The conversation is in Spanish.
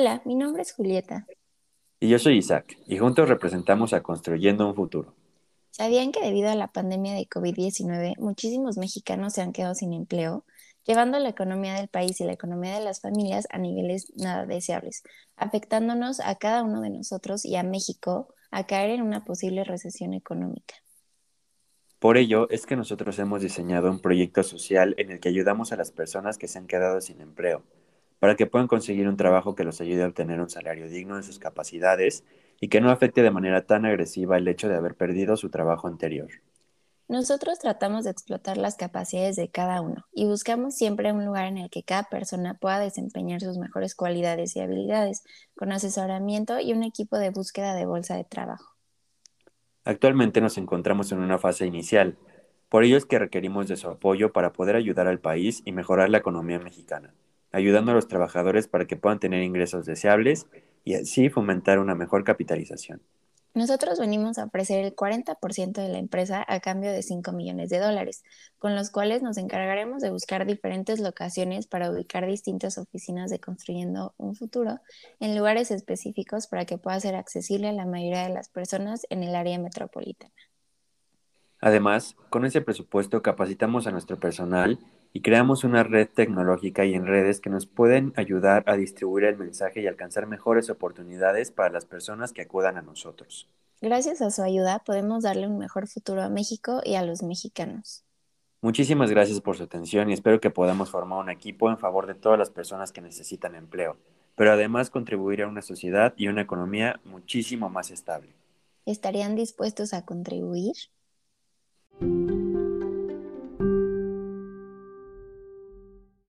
Hola, mi nombre es Julieta. Y yo soy Isaac, y juntos representamos a Construyendo un Futuro. ¿Sabían que debido a la pandemia de COVID-19 muchísimos mexicanos se han quedado sin empleo, llevando la economía del país y la economía de las familias a niveles nada deseables, afectándonos a cada uno de nosotros y a México a caer en una posible recesión económica? Por ello es que nosotros hemos diseñado un proyecto social en el que ayudamos a las personas que se han quedado sin empleo, para que puedan conseguir un trabajo que los ayude a obtener un salario digno de sus capacidades y que no afecte de manera tan agresiva el hecho de haber perdido su trabajo anterior. Nosotros tratamos de explotar las capacidades de cada uno y buscamos siempre un lugar en el que cada persona pueda desempeñar sus mejores cualidades y habilidades, con asesoramiento y un equipo de búsqueda de bolsa de trabajo. Actualmente nos encontramos en una fase inicial, por ello es que requerimos de su apoyo para poder ayudar al país y mejorar la economía mexicana, ayudando a los trabajadores para que puedan tener ingresos deseables y así fomentar una mejor capitalización. Nosotros venimos a ofrecer el 40% de la empresa a cambio de 5 millones de dólares, con los cuales nos encargaremos de buscar diferentes locaciones para ubicar distintas oficinas de Construyendo un Futuro en lugares específicos para que pueda ser accesible a la mayoría de las personas en el área metropolitana. Además, con ese presupuesto capacitamos a nuestro personal y creamos una red tecnológica y en redes que nos pueden ayudar a distribuir el mensaje y alcanzar mejores oportunidades para las personas que acudan a nosotros. Gracias a su ayuda podemos darle un mejor futuro a México y a los mexicanos. Muchísimas gracias por su atención y espero que podamos formar un equipo en favor de todas las personas que necesitan empleo, pero además contribuir a una sociedad y una economía muchísimo más estable. ¿Estarían dispuestos a contribuir?